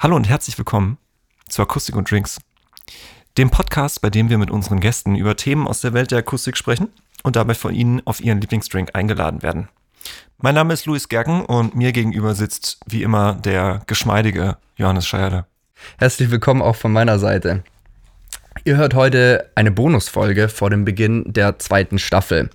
Hallo und herzlich willkommen zu Akustik und Drinks, dem Podcast, bei dem wir mit unseren Gästen über Themen aus der Welt der Akustik sprechen und dabei von ihnen auf ihren Lieblingsdrink eingeladen werden. Mein Name ist Luis Gerken und mir gegenüber sitzt wie immer der geschmeidige Johannes Scheierde. Herzlich willkommen auch von meiner Seite. Ihr hört heute eine Bonusfolge vor dem Beginn der zweiten Staffel.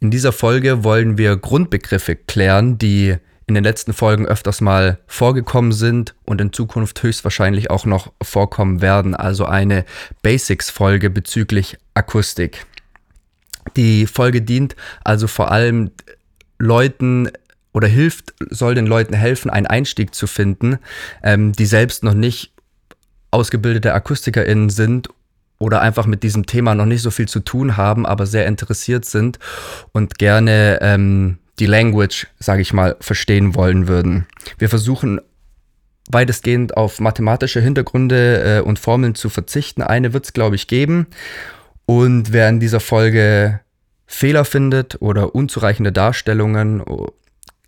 In dieser Folge wollen wir Grundbegriffe klären, die in den letzten Folgen öfters mal vorgekommen sind und in Zukunft höchstwahrscheinlich auch noch vorkommen werden. Also eine Basics-Folge bezüglich Akustik. Die Folge dient also vor allem Leuten oder hilft, soll den Leuten helfen, einen Einstieg zu finden, ähm, die selbst noch nicht ausgebildete AkustikerInnen sind oder einfach mit diesem Thema noch nicht so viel zu tun haben, aber sehr interessiert sind und gerne ähm, die Language, sage ich mal, verstehen wollen würden. Wir versuchen weitestgehend auf mathematische Hintergründe äh, und Formeln zu verzichten. Eine wird es, glaube ich, geben. Und wer in dieser Folge Fehler findet oder unzureichende Darstellungen,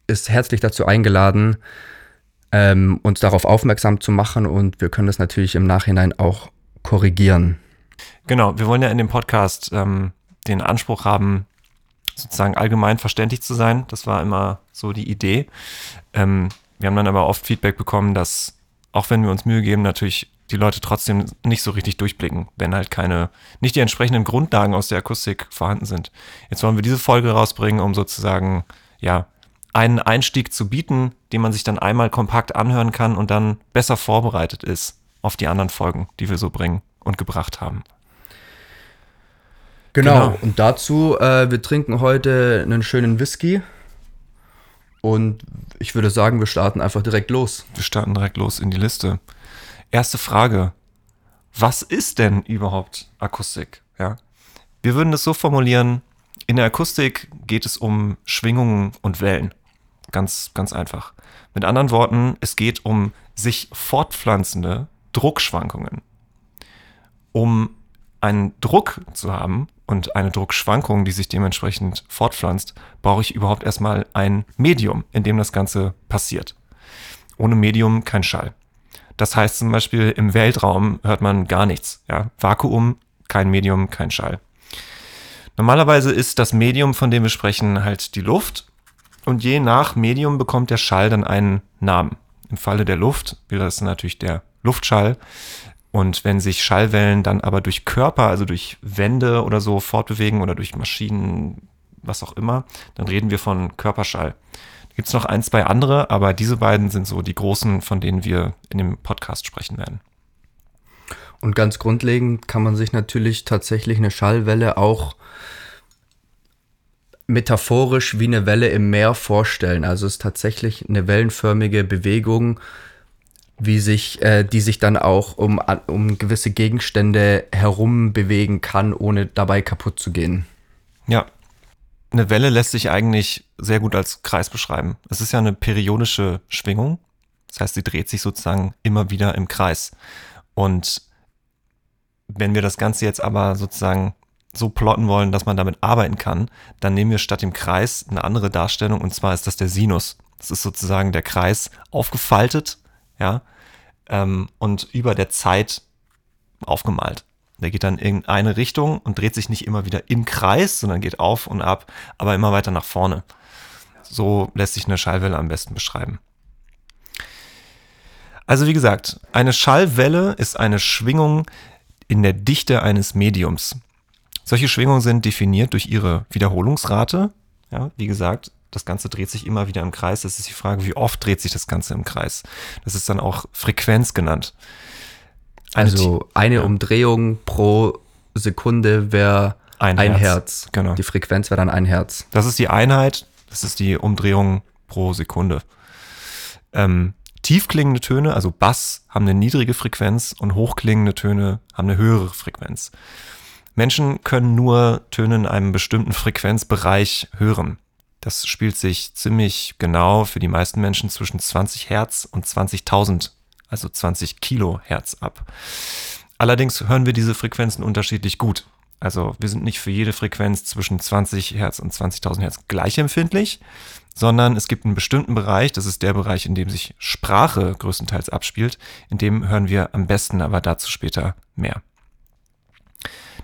ist herzlich dazu eingeladen, ähm, uns darauf aufmerksam zu machen. Und wir können das natürlich im Nachhinein auch korrigieren. Genau, wir wollen ja in dem Podcast ähm, den Anspruch haben, sozusagen allgemein verständlich zu sein. Das war immer so die Idee. Ähm, wir haben dann aber oft Feedback bekommen, dass auch wenn wir uns Mühe geben, natürlich die Leute trotzdem nicht so richtig durchblicken, wenn halt keine, nicht die entsprechenden Grundlagen aus der Akustik vorhanden sind. Jetzt wollen wir diese Folge rausbringen, um sozusagen, ja, einen Einstieg zu bieten, den man sich dann einmal kompakt anhören kann und dann besser vorbereitet ist auf die anderen Folgen, die wir so bringen und gebracht haben. Genau. genau. Und dazu, äh, wir trinken heute einen schönen Whisky. Und ich würde sagen, wir starten einfach direkt los. Wir starten direkt los in die Liste. Erste Frage. Was ist denn überhaupt Akustik? Ja. Wir würden es so formulieren, in der Akustik geht es um Schwingungen und Wellen. Ganz, ganz einfach. Mit anderen Worten, es geht um sich fortpflanzende Druckschwankungen. Um einen Druck zu haben und eine Druckschwankung, die sich dementsprechend fortpflanzt, brauche ich überhaupt erstmal ein Medium, in dem das Ganze passiert. Ohne Medium kein Schall. Das heißt zum Beispiel im Weltraum hört man gar nichts. Ja? Vakuum, kein Medium, kein Schall. Normalerweise ist das Medium, von dem wir sprechen, halt die Luft. Und je nach Medium bekommt der Schall dann einen Namen. Im Falle der Luft wäre das natürlich der Luftschall. Und wenn sich Schallwellen dann aber durch Körper, also durch Wände oder so fortbewegen oder durch Maschinen, was auch immer, dann reden wir von Körperschall. Da gibt es noch ein, zwei andere, aber diese beiden sind so die großen, von denen wir in dem Podcast sprechen werden. Und ganz grundlegend kann man sich natürlich tatsächlich eine Schallwelle auch metaphorisch wie eine Welle im Meer vorstellen. Also es ist tatsächlich eine wellenförmige Bewegung, wie sich, äh, die sich dann auch um, um gewisse Gegenstände herum bewegen kann, ohne dabei kaputt zu gehen. Ja. Eine Welle lässt sich eigentlich sehr gut als Kreis beschreiben. Es ist ja eine periodische Schwingung. Das heißt, sie dreht sich sozusagen immer wieder im Kreis. Und wenn wir das Ganze jetzt aber sozusagen so plotten wollen, dass man damit arbeiten kann, dann nehmen wir statt dem Kreis eine andere Darstellung und zwar ist das der Sinus. Das ist sozusagen der Kreis aufgefaltet ja, ähm, und über der Zeit aufgemalt. Der geht dann in eine Richtung und dreht sich nicht immer wieder im Kreis, sondern geht auf und ab, aber immer weiter nach vorne. So lässt sich eine Schallwelle am besten beschreiben. Also wie gesagt, eine Schallwelle ist eine Schwingung in der Dichte eines Mediums. Solche Schwingungen sind definiert durch ihre Wiederholungsrate. Ja, wie gesagt, das Ganze dreht sich immer wieder im Kreis. Das ist die Frage, wie oft dreht sich das Ganze im Kreis? Das ist dann auch Frequenz genannt. Eine also eine ja. Umdrehung pro Sekunde wäre ein, ein, Herz. Herz. Genau. Die Frequenz wäre dann ein Herz. Das ist die Einheit, das ist die Umdrehung pro Sekunde. Ähm, tiefklingende Töne, also Bass, haben eine niedrige Frequenz und hochklingende Töne haben eine höhere Frequenz. Menschen können nur Töne in einem bestimmten Frequenzbereich hören. Das spielt sich ziemlich genau für die meisten Menschen zwischen 20 Hertz und 20.000, also 20 Kilohertz ab. Allerdings hören wir diese Frequenzen unterschiedlich gut. Also wir sind nicht für jede Frequenz zwischen 20 Hertz und 20.000 Hertz gleich empfindlich, sondern es gibt einen bestimmten Bereich, das ist der Bereich, in dem sich Sprache größtenteils abspielt, in dem hören wir am besten, aber dazu später mehr.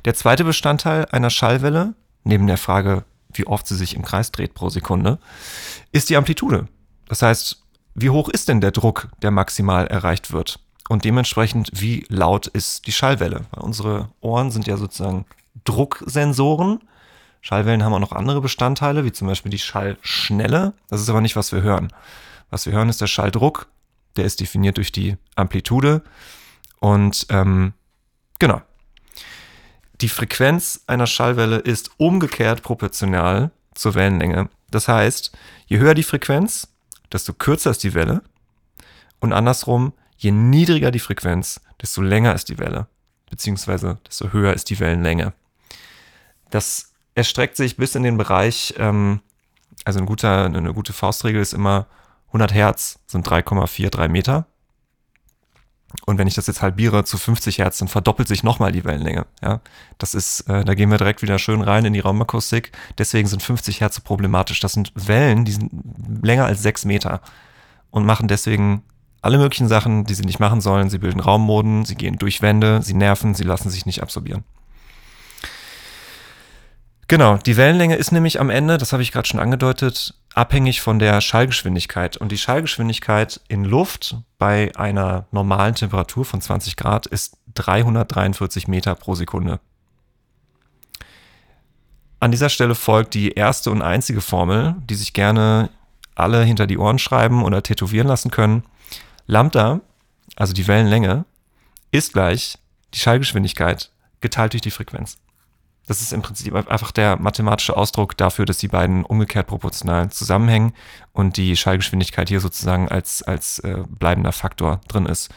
Der zweite Bestandteil einer Schallwelle, neben der Frage, wie oft sie sich im Kreis dreht pro Sekunde, ist die Amplitude. Das heißt, wie hoch ist denn der Druck, der maximal erreicht wird? Und dementsprechend, wie laut ist die Schallwelle? Weil unsere Ohren sind ja sozusagen Drucksensoren. Schallwellen haben auch noch andere Bestandteile, wie zum Beispiel die Schallschnelle. Das ist aber nicht, was wir hören. Was wir hören, ist der Schalldruck. Der ist definiert durch die Amplitude. Und ähm, genau. Die Frequenz einer Schallwelle ist umgekehrt proportional zur Wellenlänge. Das heißt, je höher die Frequenz, desto kürzer ist die Welle. Und andersrum, je niedriger die Frequenz, desto länger ist die Welle. Beziehungsweise desto höher ist die Wellenlänge. Das erstreckt sich bis in den Bereich, ähm, also ein guter, eine gute Faustregel ist immer 100 Hertz sind 3,43 Meter. Und wenn ich das jetzt halbiere zu 50 Hertz, dann verdoppelt sich nochmal die Wellenlänge. Ja, das ist, äh, da gehen wir direkt wieder schön rein in die Raumakustik. Deswegen sind 50 Hertz so problematisch. Das sind Wellen, die sind länger als 6 Meter und machen deswegen alle möglichen Sachen, die sie nicht machen sollen. Sie bilden Raummoden, sie gehen durch Wände, sie nerven, sie lassen sich nicht absorbieren. Genau, die Wellenlänge ist nämlich am Ende, das habe ich gerade schon angedeutet, abhängig von der Schallgeschwindigkeit. Und die Schallgeschwindigkeit in Luft bei einer normalen Temperatur von 20 Grad ist 343 Meter pro Sekunde. An dieser Stelle folgt die erste und einzige Formel, die sich gerne alle hinter die Ohren schreiben oder tätowieren lassen können. Lambda, also die Wellenlänge, ist gleich die Schallgeschwindigkeit geteilt durch die Frequenz. Das ist im Prinzip einfach der mathematische Ausdruck dafür, dass die beiden umgekehrt proportional zusammenhängen und die Schallgeschwindigkeit hier sozusagen als, als äh, bleibender Faktor drin ist.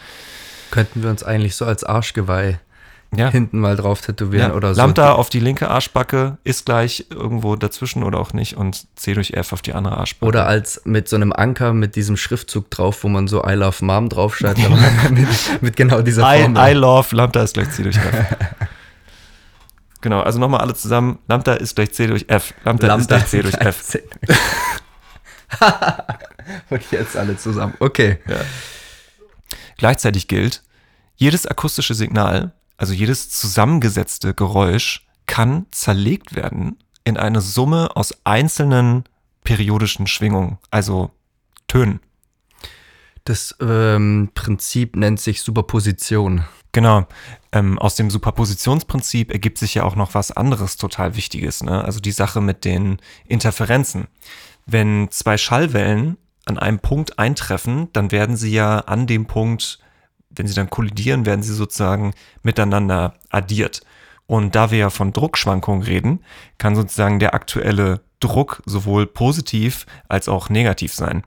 Könnten wir uns eigentlich so als Arschgeweih ja. hinten mal drauf tätowieren ja. oder so. Lambda auf die linke Arschbacke ist gleich irgendwo dazwischen oder auch nicht und C durch F auf die andere Arschbacke. Oder als mit so einem Anker mit diesem Schriftzug drauf, wo man so I love Mom draufschreibt, mit, mit, genau dieser Formel. I, I love Lambda ist gleich C durch F. Genau, also nochmal alle zusammen. Lambda ist gleich C durch F. Lambda, Lambda ist gleich C durch F. C. Und jetzt alle zusammen. Okay. Ja. Gleichzeitig gilt, jedes akustische Signal, also jedes zusammengesetzte Geräusch, kann zerlegt werden in eine Summe aus einzelnen periodischen Schwingungen, also Tönen. Das ähm, Prinzip nennt sich Superposition. Genau. Ähm, aus dem Superpositionsprinzip ergibt sich ja auch noch was anderes total Wichtiges. Ne? Also die Sache mit den Interferenzen. Wenn zwei Schallwellen an einem Punkt eintreffen, dann werden sie ja an dem Punkt, wenn sie dann kollidieren, werden sie sozusagen miteinander addiert. Und da wir ja von Druckschwankungen reden, kann sozusagen der aktuelle Druck sowohl positiv als auch negativ sein.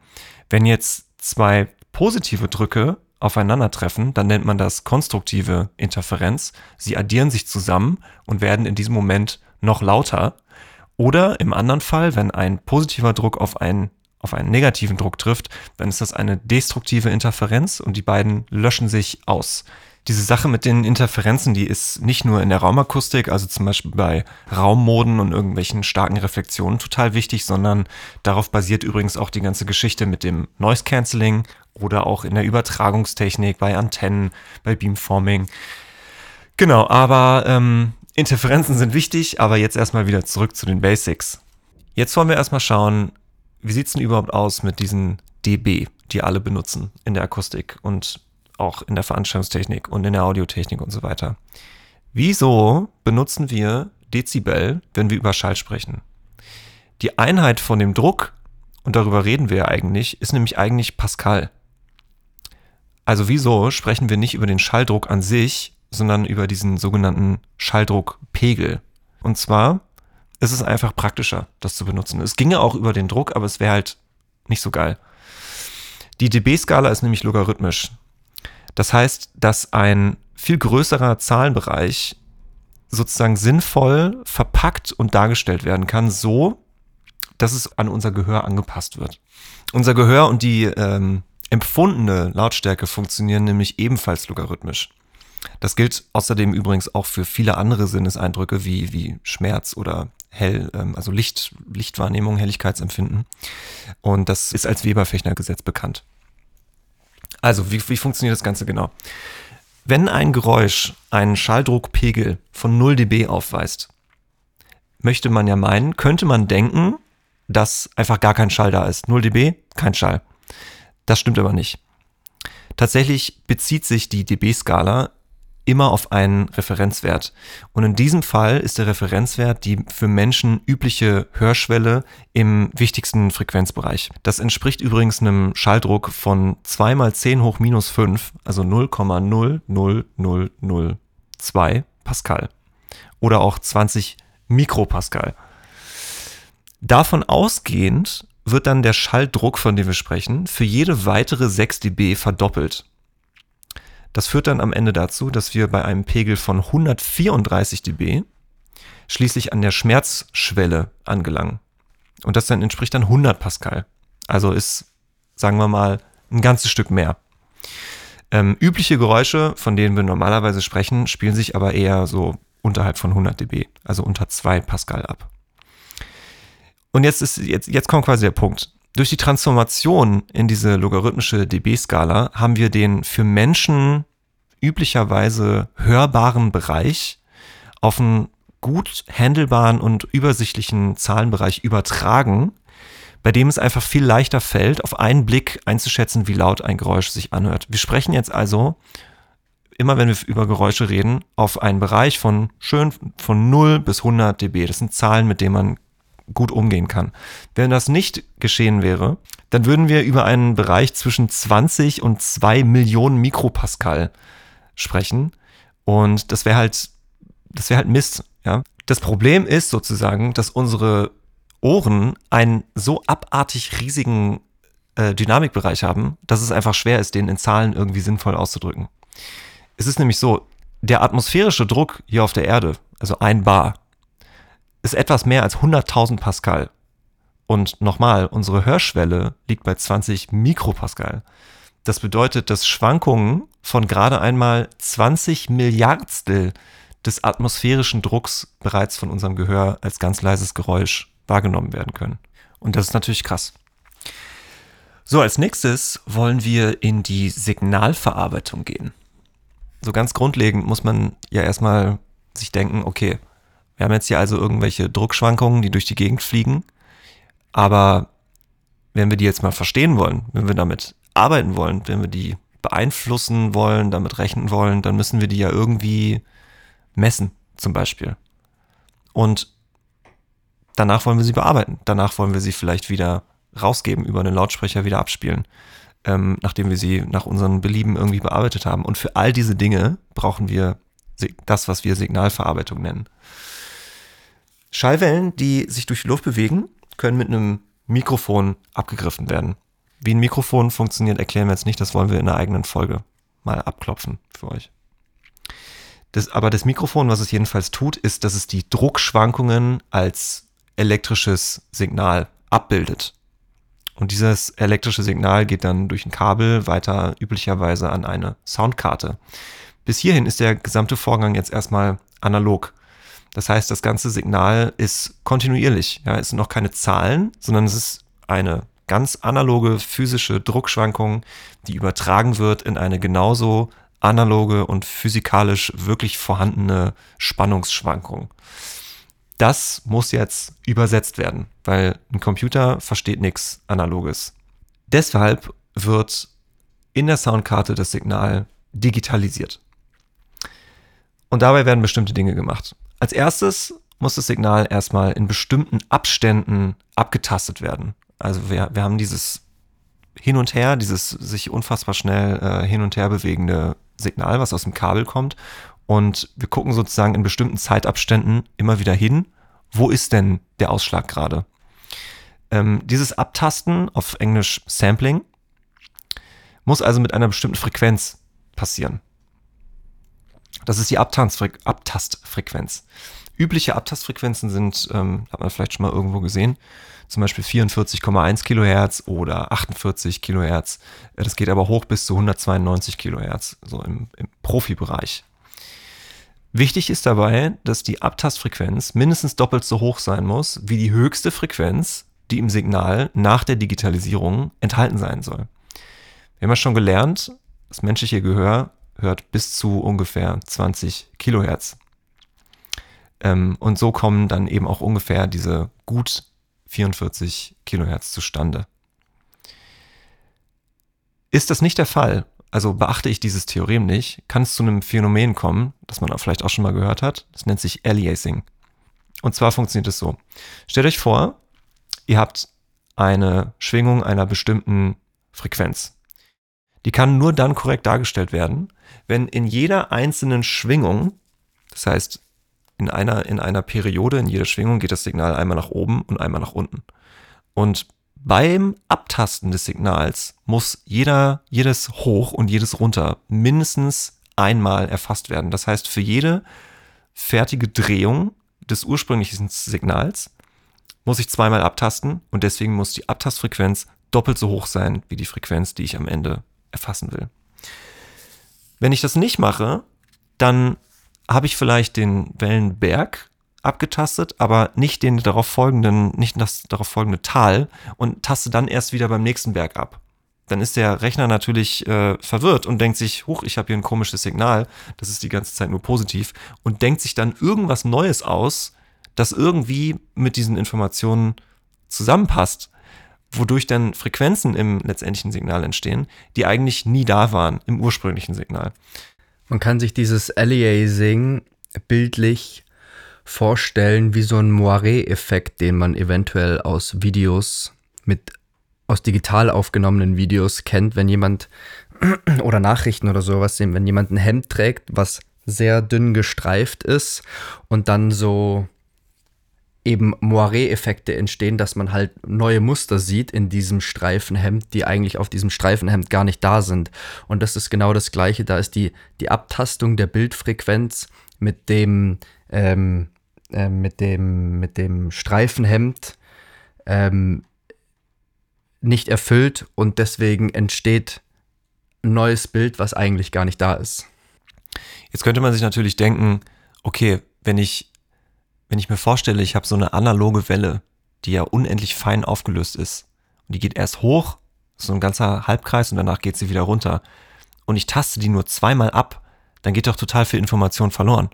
Wenn jetzt zwei positive Drücke aufeinandertreffen, dann nennt man das konstruktive Interferenz. Sie addieren sich zusammen und werden in diesem Moment noch lauter. Oder im anderen Fall, wenn ein positiver Druck auf einen, auf einen negativen Druck trifft, dann ist das eine destruktive Interferenz und die beiden löschen sich aus. Diese Sache mit den Interferenzen, die ist nicht nur in der Raumakustik, also zum Beispiel bei Raummoden und irgendwelchen starken Reflexionen total wichtig, sondern darauf basiert übrigens auch die ganze Geschichte mit dem Noise Cancelling oder auch in der Übertragungstechnik, bei Antennen, bei Beamforming. Genau, aber ähm, Interferenzen sind wichtig, aber jetzt erstmal wieder zurück zu den Basics. Jetzt wollen wir erstmal schauen, wie sieht es denn überhaupt aus mit diesen dB, die alle benutzen in der Akustik und auch in der Veranstaltungstechnik und in der Audiotechnik und so weiter. Wieso benutzen wir Dezibel, wenn wir über Schall sprechen? Die Einheit von dem Druck, und darüber reden wir ja eigentlich, ist nämlich eigentlich Pascal. Also wieso sprechen wir nicht über den Schalldruck an sich, sondern über diesen sogenannten Schalldruckpegel? Und zwar ist es einfach praktischer, das zu benutzen. Es ginge auch über den Druck, aber es wäre halt nicht so geil. Die dB-Skala ist nämlich logarithmisch. Das heißt, dass ein viel größerer Zahlenbereich sozusagen sinnvoll verpackt und dargestellt werden kann, so dass es an unser Gehör angepasst wird. Unser Gehör und die ähm, empfundene Lautstärke funktionieren nämlich ebenfalls logarithmisch. Das gilt außerdem übrigens auch für viele andere Sinneseindrücke wie, wie Schmerz oder Hell, ähm, also Licht, Lichtwahrnehmung, Helligkeitsempfinden. Und das ist als Weber-Fechner-Gesetz bekannt. Also, wie, wie funktioniert das Ganze genau? Wenn ein Geräusch einen Schalldruckpegel von 0 dB aufweist, möchte man ja meinen, könnte man denken, dass einfach gar kein Schall da ist. 0 dB, kein Schall. Das stimmt aber nicht. Tatsächlich bezieht sich die dB-Skala immer auf einen Referenzwert. Und in diesem Fall ist der Referenzwert die für Menschen übliche Hörschwelle im wichtigsten Frequenzbereich. Das entspricht übrigens einem Schalldruck von 2 mal 10 hoch minus 5, also 0,00002 Pascal. Oder auch 20 Mikropascal. Davon ausgehend wird dann der Schalldruck, von dem wir sprechen, für jede weitere 6 dB verdoppelt. Das führt dann am Ende dazu, dass wir bei einem Pegel von 134 dB schließlich an der Schmerzschwelle angelangen. Und das dann entspricht dann 100 Pascal. Also ist, sagen wir mal, ein ganzes Stück mehr. Ähm, übliche Geräusche, von denen wir normalerweise sprechen, spielen sich aber eher so unterhalb von 100 dB, also unter 2 Pascal ab. Und jetzt ist, jetzt, jetzt kommt quasi der Punkt. Durch die Transformation in diese logarithmische dB-Skala haben wir den für Menschen üblicherweise hörbaren Bereich auf einen gut handelbaren und übersichtlichen Zahlenbereich übertragen, bei dem es einfach viel leichter fällt, auf einen Blick einzuschätzen, wie laut ein Geräusch sich anhört. Wir sprechen jetzt also, immer wenn wir über Geräusche reden, auf einen Bereich von schön von 0 bis 100 dB. Das sind Zahlen, mit denen man gut umgehen kann. Wenn das nicht geschehen wäre, dann würden wir über einen Bereich zwischen 20 und 2 Millionen Mikropascal sprechen. Und das wäre halt, das wäre halt Mist, ja. Das Problem ist sozusagen, dass unsere Ohren einen so abartig riesigen äh, Dynamikbereich haben, dass es einfach schwer ist, den in Zahlen irgendwie sinnvoll auszudrücken. Es ist nämlich so, der atmosphärische Druck hier auf der Erde, also ein Bar, ist etwas mehr als 100.000 Pascal. Und nochmal, unsere Hörschwelle liegt bei 20 Mikropascal. Das bedeutet, dass Schwankungen von gerade einmal 20 Milliardstel des atmosphärischen Drucks bereits von unserem Gehör als ganz leises Geräusch wahrgenommen werden können. Und das ist natürlich krass. So, als nächstes wollen wir in die Signalverarbeitung gehen. So ganz grundlegend muss man ja erstmal sich denken, okay, wir haben jetzt hier also irgendwelche Druckschwankungen, die durch die Gegend fliegen. Aber wenn wir die jetzt mal verstehen wollen, wenn wir damit arbeiten wollen, wenn wir die beeinflussen wollen, damit rechnen wollen, dann müssen wir die ja irgendwie messen, zum Beispiel. Und danach wollen wir sie bearbeiten. Danach wollen wir sie vielleicht wieder rausgeben, über einen Lautsprecher wieder abspielen, ähm, nachdem wir sie nach unseren Belieben irgendwie bearbeitet haben. Und für all diese Dinge brauchen wir das, was wir Signalverarbeitung nennen. Schallwellen, die sich durch die Luft bewegen, können mit einem Mikrofon abgegriffen werden. Wie ein Mikrofon funktioniert, erklären wir jetzt nicht, das wollen wir in einer eigenen Folge mal abklopfen für euch. Das, aber das Mikrofon, was es jedenfalls tut, ist, dass es die Druckschwankungen als elektrisches Signal abbildet. Und dieses elektrische Signal geht dann durch ein Kabel weiter üblicherweise an eine Soundkarte. Bis hierhin ist der gesamte Vorgang jetzt erstmal analog. Das heißt, das ganze Signal ist kontinuierlich. Ja, es sind noch keine Zahlen, sondern es ist eine ganz analoge physische Druckschwankung, die übertragen wird in eine genauso analoge und physikalisch wirklich vorhandene Spannungsschwankung. Das muss jetzt übersetzt werden, weil ein Computer versteht nichts Analoges. Deshalb wird in der Soundkarte das Signal digitalisiert. Und dabei werden bestimmte Dinge gemacht. Als erstes muss das Signal erstmal in bestimmten Abständen abgetastet werden. Also wir, wir haben dieses hin und her, dieses sich unfassbar schnell äh, hin und her bewegende Signal, was aus dem Kabel kommt. Und wir gucken sozusagen in bestimmten Zeitabständen immer wieder hin, wo ist denn der Ausschlag gerade. Ähm, dieses Abtasten, auf Englisch Sampling, muss also mit einer bestimmten Frequenz passieren. Das ist die Abtastfrequenz. Übliche Abtastfrequenzen sind, ähm, hat man vielleicht schon mal irgendwo gesehen, zum Beispiel 44,1 Kilohertz oder 48 Kilohertz. Das geht aber hoch bis zu 192 Kilohertz, so im, im Profibereich. Wichtig ist dabei, dass die Abtastfrequenz mindestens doppelt so hoch sein muss wie die höchste Frequenz, die im Signal nach der Digitalisierung enthalten sein soll. Wir haben ja schon gelernt, das menschliche Gehör hört bis zu ungefähr 20 Kilohertz. Ähm, und so kommen dann eben auch ungefähr diese gut 44 Kilohertz zustande. Ist das nicht der Fall, also beachte ich dieses Theorem nicht, kann es zu einem Phänomen kommen, das man vielleicht auch schon mal gehört hat. Das nennt sich Aliasing. Und zwar funktioniert es so. Stellt euch vor, ihr habt eine Schwingung einer bestimmten Frequenz. Die kann nur dann korrekt dargestellt werden, wenn in jeder einzelnen Schwingung, das heißt in einer, in einer Periode, in jeder Schwingung geht das Signal einmal nach oben und einmal nach unten. Und beim Abtasten des Signals muss jeder, jedes Hoch und jedes Runter mindestens einmal erfasst werden. Das heißt, für jede fertige Drehung des ursprünglichen Signals muss ich zweimal abtasten und deswegen muss die Abtastfrequenz doppelt so hoch sein wie die Frequenz, die ich am Ende erfassen will. Wenn ich das nicht mache, dann habe ich vielleicht den Wellenberg abgetastet, aber nicht den darauf folgenden, nicht das darauf folgende Tal und taste dann erst wieder beim nächsten Berg ab. Dann ist der Rechner natürlich äh, verwirrt und denkt sich, huch, ich habe hier ein komisches Signal, das ist die ganze Zeit nur positiv und denkt sich dann irgendwas Neues aus, das irgendwie mit diesen Informationen zusammenpasst, wodurch dann Frequenzen im letztendlichen Signal entstehen, die eigentlich nie da waren im ursprünglichen Signal. Man kann sich dieses Aliasing bildlich vorstellen wie so ein Moiré-Effekt, den man eventuell aus Videos mit aus digital aufgenommenen Videos kennt, wenn jemand oder Nachrichten oder sowas wenn jemand ein Hemd trägt, was sehr dünn gestreift ist und dann so eben Moiré-Effekte entstehen, dass man halt neue Muster sieht in diesem Streifenhemd, die eigentlich auf diesem Streifenhemd gar nicht da sind. Und das ist genau das Gleiche. Da ist die, die Abtastung der Bildfrequenz mit dem, ähm, äh, mit dem, mit dem Streifenhemd ähm, nicht erfüllt und deswegen entsteht ein neues Bild, was eigentlich gar nicht da ist. Jetzt könnte man sich natürlich denken, okay, wenn ich, wenn ich mir vorstelle, ich habe so eine analoge Welle, die ja unendlich fein aufgelöst ist und die geht erst hoch, so ein ganzer Halbkreis und danach geht sie wieder runter und ich taste die nur zweimal ab, dann geht doch total viel Information verloren.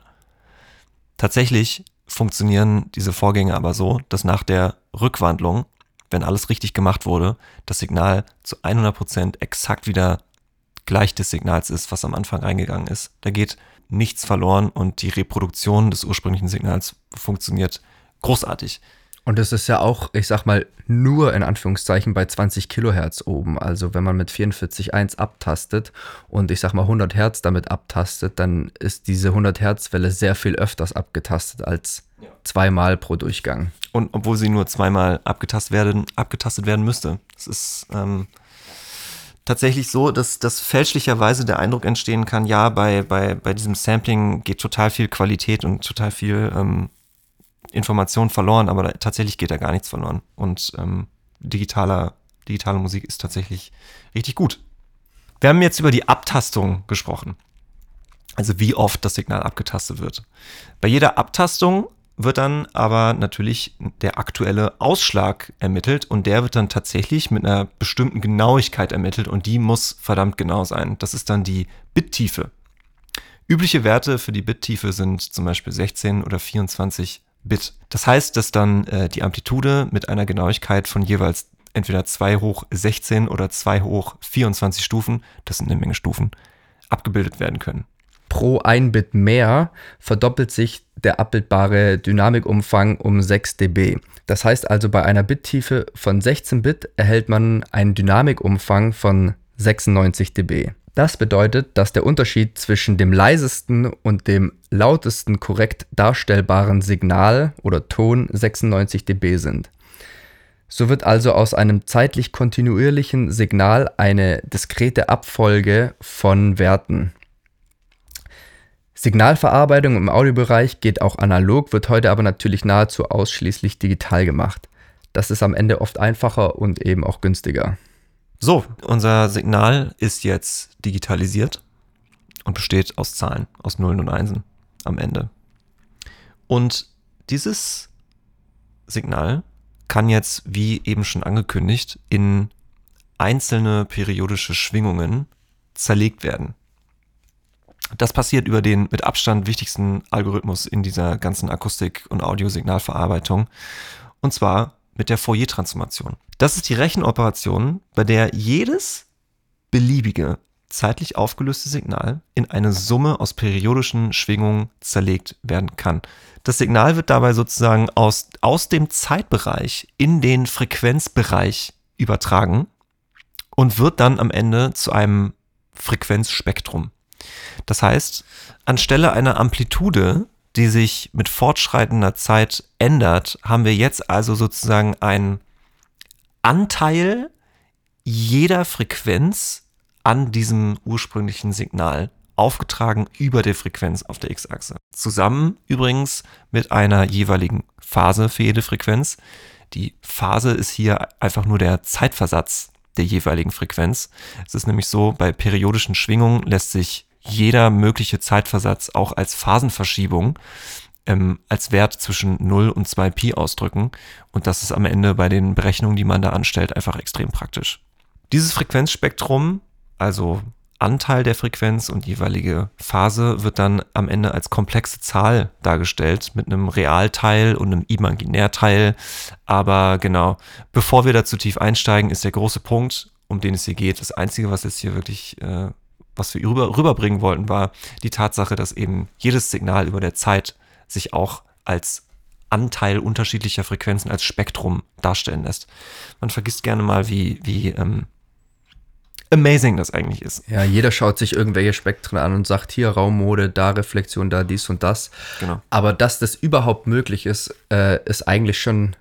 Tatsächlich funktionieren diese Vorgänge aber so, dass nach der Rückwandlung, wenn alles richtig gemacht wurde, das Signal zu 100% exakt wieder gleich des Signals ist, was am Anfang reingegangen ist. Da geht nichts verloren und die Reproduktion des ursprünglichen Signals funktioniert großartig. Und es ist ja auch, ich sag mal, nur in Anführungszeichen bei 20 Kilohertz oben. Also wenn man mit 44.1 abtastet und ich sag mal 100 Hertz damit abtastet, dann ist diese 100 Hertz Welle sehr viel öfters abgetastet als ja. zweimal pro Durchgang. Und obwohl sie nur zweimal abgetastet werden, abgetastet werden müsste. Es ist ähm, tatsächlich so, dass, dass fälschlicherweise der Eindruck entstehen kann, ja, bei, bei, bei diesem Sampling geht total viel Qualität und total viel ähm, Information verloren, aber da, tatsächlich geht da gar nichts verloren. Und ähm, digitaler, digitale Musik ist tatsächlich richtig gut. Wir haben jetzt über die Abtastung gesprochen. Also wie oft das Signal abgetastet wird. Bei jeder Abtastung wird dann aber natürlich der aktuelle Ausschlag ermittelt und der wird dann tatsächlich mit einer bestimmten Genauigkeit ermittelt und die muss verdammt genau sein. Das ist dann die Bittiefe. Übliche Werte für die Bittiefe sind zum Beispiel 16 oder 24 Bit. Das heißt, dass dann äh, die Amplitude mit einer Genauigkeit von jeweils entweder 2 hoch 16 oder 2 hoch 24 Stufen, das sind eine Menge Stufen, abgebildet werden können. Pro 1 Bit mehr verdoppelt sich der abbildbare Dynamikumfang um 6 dB. Das heißt also, bei einer Bittiefe von 16 Bit erhält man einen Dynamikumfang von 96 dB. Das bedeutet, dass der Unterschied zwischen dem leisesten und dem lautesten korrekt darstellbaren Signal oder Ton 96 dB sind. So wird also aus einem zeitlich kontinuierlichen Signal eine diskrete Abfolge von Werten. Signalverarbeitung im Audiobereich geht auch analog, wird heute aber natürlich nahezu ausschließlich digital gemacht. Das ist am Ende oft einfacher und eben auch günstiger. So, unser Signal ist jetzt digitalisiert und besteht aus Zahlen, aus Nullen und Einsen. am Ende. Und dieses Signal kann jetzt, wie eben schon angekündigt, in einzelne periodische Schwingungen zerlegt werden. Das passiert über den mit Abstand wichtigsten Algorithmus in dieser ganzen Akustik- und Audiosignalverarbeitung, und zwar mit der Fourier-Transformation. Das ist die Rechenoperation, bei der jedes beliebige zeitlich aufgelöste Signal in eine Summe aus periodischen Schwingungen zerlegt werden kann. Das Signal wird dabei sozusagen aus, aus dem Zeitbereich in den Frequenzbereich übertragen und wird dann am Ende zu einem Frequenzspektrum. Das heißt, anstelle einer Amplitude, die sich mit fortschreitender Zeit ändert, haben wir jetzt also sozusagen einen Anteil jeder Frequenz an diesem ursprünglichen Signal aufgetragen über der Frequenz auf der X-Achse. Zusammen übrigens mit einer jeweiligen Phase für jede Frequenz. Die Phase ist hier einfach nur der Zeitversatz der jeweiligen Frequenz. Es ist nämlich so, bei periodischen Schwingungen lässt sich jeder mögliche Zeitversatz auch als Phasenverschiebung ähm, als Wert zwischen 0 und 2 Pi ausdrücken. Und das ist am Ende bei den Berechnungen, die man da anstellt, einfach extrem praktisch. Dieses Frequenzspektrum also Anteil der Frequenz und jeweilige Phase wird dann am Ende als komplexe Zahl dargestellt mit einem Realteil und einem Imaginärteil. Aber genau, bevor wir da zu tief einsteigen, ist der große Punkt, um den es hier geht. Das Einzige, was jetzt hier wirklich, äh, was wir rüber, rüberbringen wollten, war die Tatsache, dass eben jedes Signal über der Zeit sich auch als Anteil unterschiedlicher Frequenzen als Spektrum darstellen lässt. Man vergisst gerne mal, wie, wie ähm, amazing das eigentlich ist. Ja, jeder schaut sich irgendwelche Spektren an und sagt, hier Raummode, da Reflexion, da dies und das. Genau. Aber dass das überhaupt möglich ist, äh, ist eigentlich schon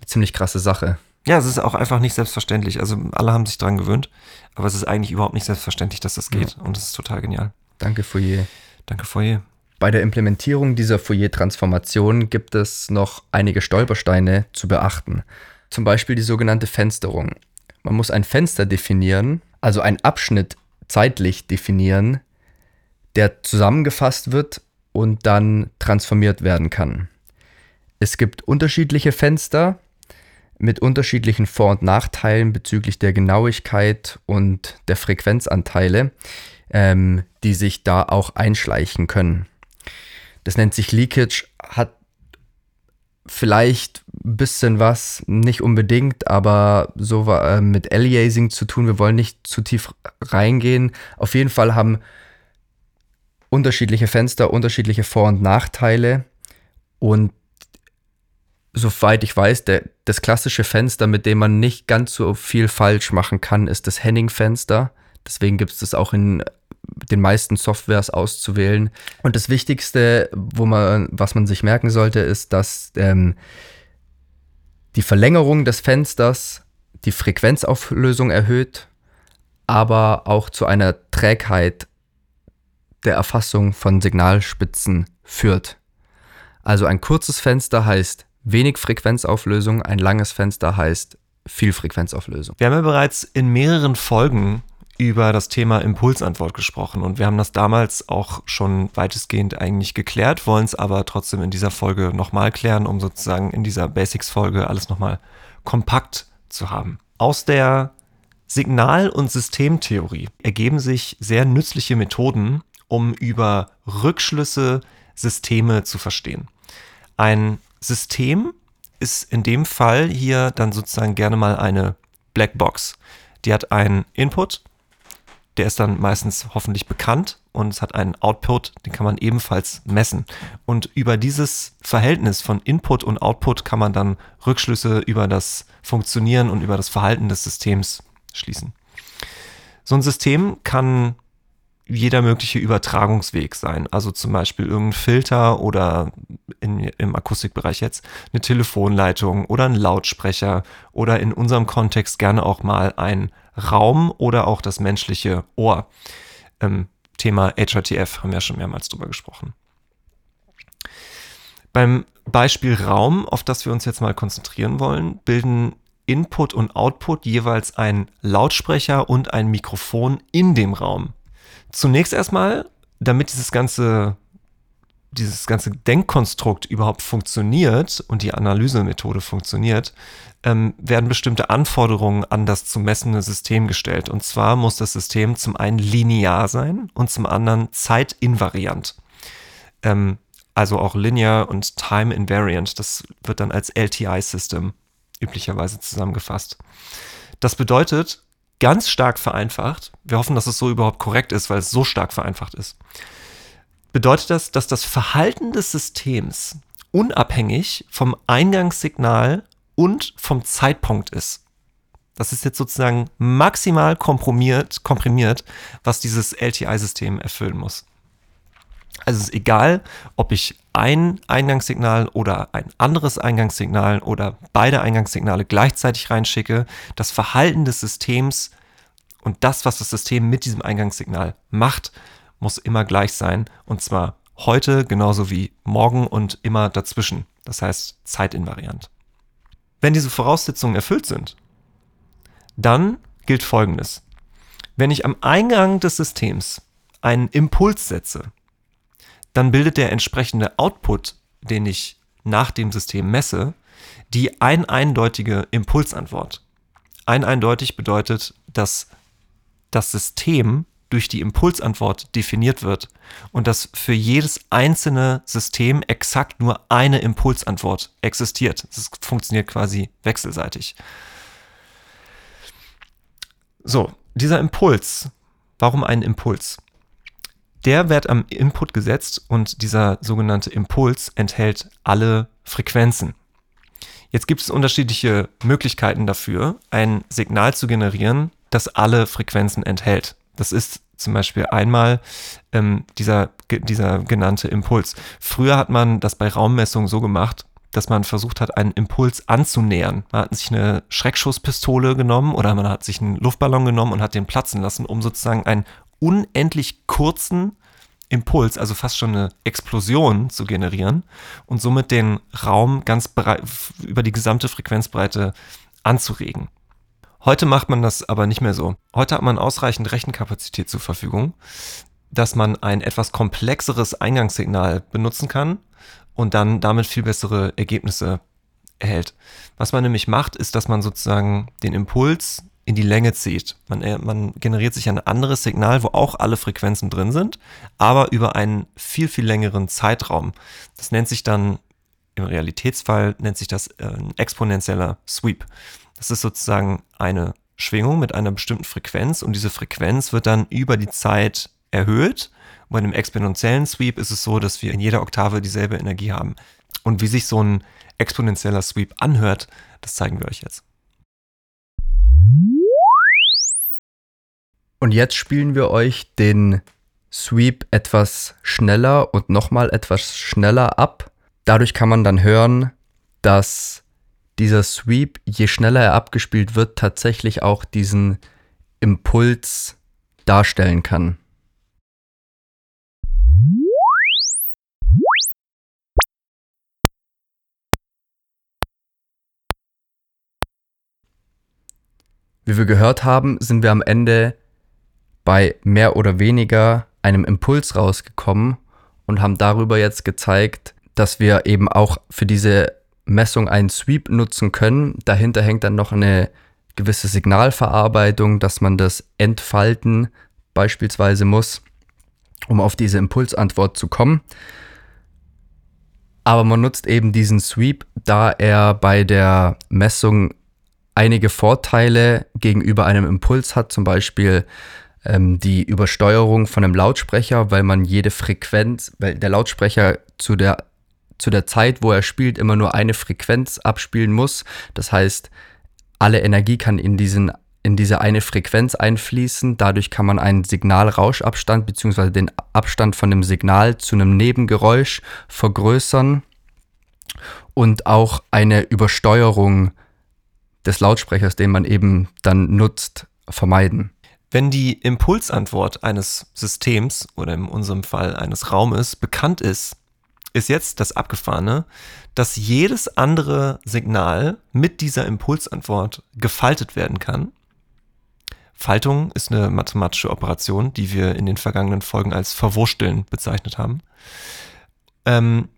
eine ziemlich krasse Sache. Ja, es ist auch einfach nicht selbstverständlich. Also alle haben sich dran gewöhnt, aber es ist eigentlich überhaupt nicht selbstverständlich, dass das geht. Ja. Und es ist total genial. Danke, Fourier. Danke, Fourier. Bei der Implementierung dieser Fourier-Transformation gibt es noch einige Stolpersteine zu beachten. Zum Beispiel die sogenannte Fensterung. Man muss ein Fenster definieren, also einen Abschnitt zeitlich definieren, der zusammengefasst wird und dann transformiert werden kann. Es gibt unterschiedliche Fenster mit unterschiedlichen Vor- und Nachteilen bezüglich der Genauigkeit und der Frequenzanteile, ähm, die sich da auch einschleichen können. Das nennt sich Leakage, hat vielleicht ein bisschen was, nicht unbedingt, aber so äh, mit Aliasing zu tun. Wir wollen nicht zu tief reingehen. Auf jeden Fall haben unterschiedliche Fenster unterschiedliche Vor- und Nachteile. Und soweit ich weiß, der, das klassische Fenster, mit dem man nicht ganz so viel falsch machen kann, ist das Henning-Fenster. Deswegen gibt es das auch in den meisten Softwares auszuwählen. Und das Wichtigste, wo man, was man sich merken sollte, ist, dass ähm, die Verlängerung des Fensters die Frequenzauflösung erhöht, aber auch zu einer Trägheit der Erfassung von Signalspitzen führt. Also ein kurzes Fenster heißt wenig Frequenzauflösung, ein langes Fenster heißt viel Frequenzauflösung. Wir haben ja bereits in mehreren Folgen über das Thema Impulsantwort gesprochen und wir haben das damals auch schon weitestgehend eigentlich geklärt, wollen es aber trotzdem in dieser Folge nochmal klären, um sozusagen in dieser Basics-Folge alles nochmal kompakt zu haben. Aus der Signal- und Systemtheorie ergeben sich sehr nützliche Methoden, um über Rückschlüsse Systeme zu verstehen. Ein System ist in dem Fall hier dann sozusagen gerne mal eine Blackbox. Die hat einen Input der ist dann meistens hoffentlich bekannt und es hat einen Output, den kann man ebenfalls messen. Und über dieses Verhältnis von Input und Output kann man dann Rückschlüsse über das Funktionieren und über das Verhalten des Systems schließen. So ein System kann jeder mögliche Übertragungsweg sein. Also zum Beispiel irgendein Filter oder in, im Akustikbereich jetzt eine Telefonleitung oder ein Lautsprecher oder in unserem Kontext gerne auch mal ein Raum oder auch das menschliche Ohr. Ähm, Thema HRTF haben wir ja schon mehrmals drüber gesprochen. Beim Beispiel Raum, auf das wir uns jetzt mal konzentrieren wollen, bilden Input und Output jeweils ein Lautsprecher und ein Mikrofon in dem Raum. Zunächst erstmal, damit dieses ganze dieses ganze Denkkonstrukt überhaupt funktioniert und die Analysemethode funktioniert, ähm, werden bestimmte Anforderungen an das zu messende System gestellt. Und zwar muss das System zum einen linear sein und zum anderen zeitinvariant. Ähm, also auch linear und time invariant. Das wird dann als LTI-System üblicherweise zusammengefasst. Das bedeutet, ganz stark vereinfacht, wir hoffen, dass es so überhaupt korrekt ist, weil es so stark vereinfacht ist, bedeutet das, dass das Verhalten des Systems unabhängig vom Eingangssignal und vom Zeitpunkt ist. Das ist jetzt sozusagen maximal komprimiert, komprimiert was dieses LTI-System erfüllen muss. Also es ist egal, ob ich ein Eingangssignal oder ein anderes Eingangssignal oder beide Eingangssignale gleichzeitig reinschicke. Das Verhalten des Systems und das, was das System mit diesem Eingangssignal macht, muss immer gleich sein. Und zwar heute genauso wie morgen und immer dazwischen. Das heißt zeitinvariant. Wenn diese Voraussetzungen erfüllt sind, dann gilt Folgendes. Wenn ich am Eingang des Systems einen Impuls setze, dann bildet der entsprechende Output, den ich nach dem System messe, die ein eindeutige Impulsantwort. Ein eindeutig bedeutet, dass das System durch die Impulsantwort definiert wird und dass für jedes einzelne System exakt nur eine Impulsantwort existiert. Das funktioniert quasi wechselseitig. So, dieser Impuls, warum ein Impuls? Der wird am Input gesetzt und dieser sogenannte Impuls enthält alle Frequenzen. Jetzt gibt es unterschiedliche Möglichkeiten dafür, ein Signal zu generieren, das alle Frequenzen enthält. Das ist zum Beispiel einmal ähm, dieser, dieser genannte Impuls. Früher hat man das bei Raummessungen so gemacht, dass man versucht hat, einen Impuls anzunähern. Man hat sich eine Schreckschusspistole genommen oder man hat sich einen Luftballon genommen und hat den platzen lassen, um sozusagen einen unendlich kurzen Impuls, also fast schon eine Explosion zu generieren und somit den Raum ganz über die gesamte Frequenzbreite anzuregen. Heute macht man das aber nicht mehr so. Heute hat man ausreichend Rechenkapazität zur Verfügung, dass man ein etwas komplexeres Eingangssignal benutzen kann und dann damit viel bessere Ergebnisse erhält. Was man nämlich macht, ist, dass man sozusagen den Impuls in die Länge zieht. Man, äh, man generiert sich ein anderes Signal, wo auch alle Frequenzen drin sind, aber über einen viel, viel längeren Zeitraum. Das nennt sich dann, im Realitätsfall nennt sich das äh, ein exponentieller Sweep. Das ist sozusagen eine Schwingung mit einer bestimmten Frequenz und diese Frequenz wird dann über die Zeit erhöht. Bei einem exponentiellen Sweep ist es so, dass wir in jeder Oktave dieselbe Energie haben. Und wie sich so ein exponentieller Sweep anhört, das zeigen wir euch jetzt. Und jetzt spielen wir euch den Sweep etwas schneller und nochmal etwas schneller ab. Dadurch kann man dann hören, dass dieser Sweep, je schneller er abgespielt wird, tatsächlich auch diesen Impuls darstellen kann. Wie wir gehört haben, sind wir am Ende bei mehr oder weniger einem Impuls rausgekommen und haben darüber jetzt gezeigt, dass wir eben auch für diese Messung einen Sweep nutzen können. Dahinter hängt dann noch eine gewisse Signalverarbeitung, dass man das entfalten beispielsweise muss, um auf diese Impulsantwort zu kommen. Aber man nutzt eben diesen Sweep, da er bei der Messung einige Vorteile gegenüber einem Impuls hat, zum Beispiel ähm, die Übersteuerung von einem Lautsprecher, weil man jede Frequenz, weil der Lautsprecher zu der zu der Zeit, wo er spielt, immer nur eine Frequenz abspielen muss. Das heißt, alle Energie kann in, diesen, in diese eine Frequenz einfließen. Dadurch kann man einen Signalrauschabstand bzw. den Abstand von dem Signal zu einem Nebengeräusch vergrößern und auch eine Übersteuerung des Lautsprechers, den man eben dann nutzt, vermeiden. Wenn die Impulsantwort eines Systems oder in unserem Fall eines Raumes bekannt ist, ist jetzt das Abgefahrene, dass jedes andere Signal mit dieser Impulsantwort gefaltet werden kann. Faltung ist eine mathematische Operation, die wir in den vergangenen Folgen als Verwursteln bezeichnet haben. ähm,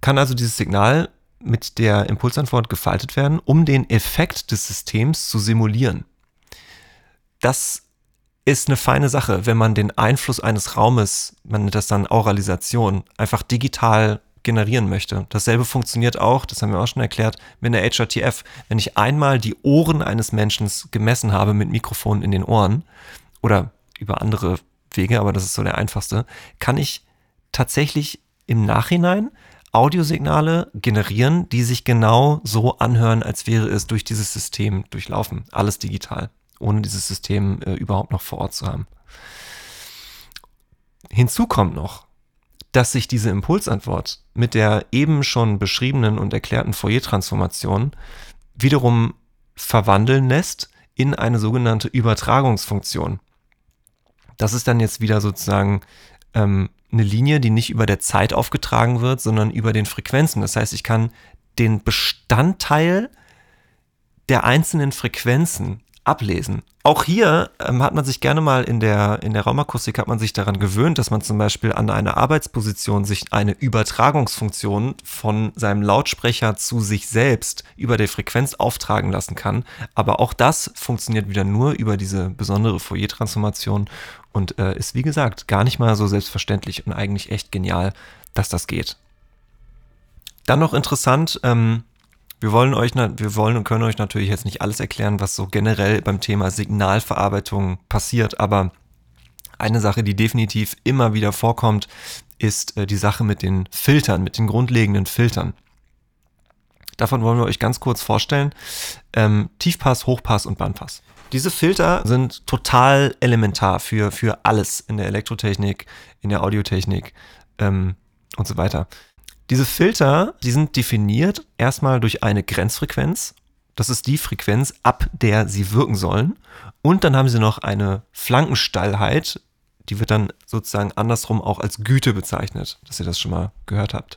kann also dieses Signal mit der Impulsantwort gefaltet werden, um den Effekt des Systems zu simulieren. Das ist eine feine Sache, wenn man den Einfluss eines Raumes, man nennt das dann Auralisation, einfach digital generieren möchte. Dasselbe funktioniert auch, das haben wir auch schon erklärt, mit der HRTF. Wenn ich einmal die Ohren eines Menschen gemessen habe mit Mikrofonen in den Ohren oder über andere Wege, aber das ist so der einfachste, kann ich tatsächlich im Nachhinein Audiosignale generieren, die sich genau so anhören, als wäre es durch dieses System durchlaufen. Alles digital, ohne dieses System äh, überhaupt noch vor Ort zu haben. Hinzu kommt noch, dass sich diese Impulsantwort mit der eben schon beschriebenen und erklärten Fourier-Transformation wiederum verwandeln lässt in eine sogenannte Übertragungsfunktion. Das ist dann jetzt wieder sozusagen ähm, eine Linie, die nicht über der Zeit aufgetragen wird, sondern über den Frequenzen. Das heißt, ich kann den Bestandteil der einzelnen Frequenzen ablesen. Auch hier ähm, hat man sich gerne mal in der, in der Raumakustik hat man sich daran gewöhnt, dass man zum Beispiel an einer Arbeitsposition sich eine Übertragungsfunktion von seinem Lautsprecher zu sich selbst über der Frequenz auftragen lassen kann. Aber auch das funktioniert wieder nur über diese besondere Fourier-Transformation und äh, ist wie gesagt gar nicht mal so selbstverständlich und eigentlich echt genial, dass das geht. Dann noch interessant, ähm, wir wollen euch, wir wollen und können euch natürlich jetzt nicht alles erklären, was so generell beim Thema Signalverarbeitung passiert, aber eine Sache, die definitiv immer wieder vorkommt, ist äh, die Sache mit den Filtern, mit den grundlegenden Filtern. Davon wollen wir euch ganz kurz vorstellen. Ähm, Tiefpass, Hochpass und Bandpass. Diese Filter sind total elementar für, für alles in der Elektrotechnik, in der Audiotechnik ähm, und so weiter. Diese Filter, die sind definiert erstmal durch eine Grenzfrequenz. Das ist die Frequenz, ab der sie wirken sollen. Und dann haben sie noch eine Flankensteilheit, die wird dann sozusagen andersrum auch als Güte bezeichnet, dass ihr das schon mal gehört habt.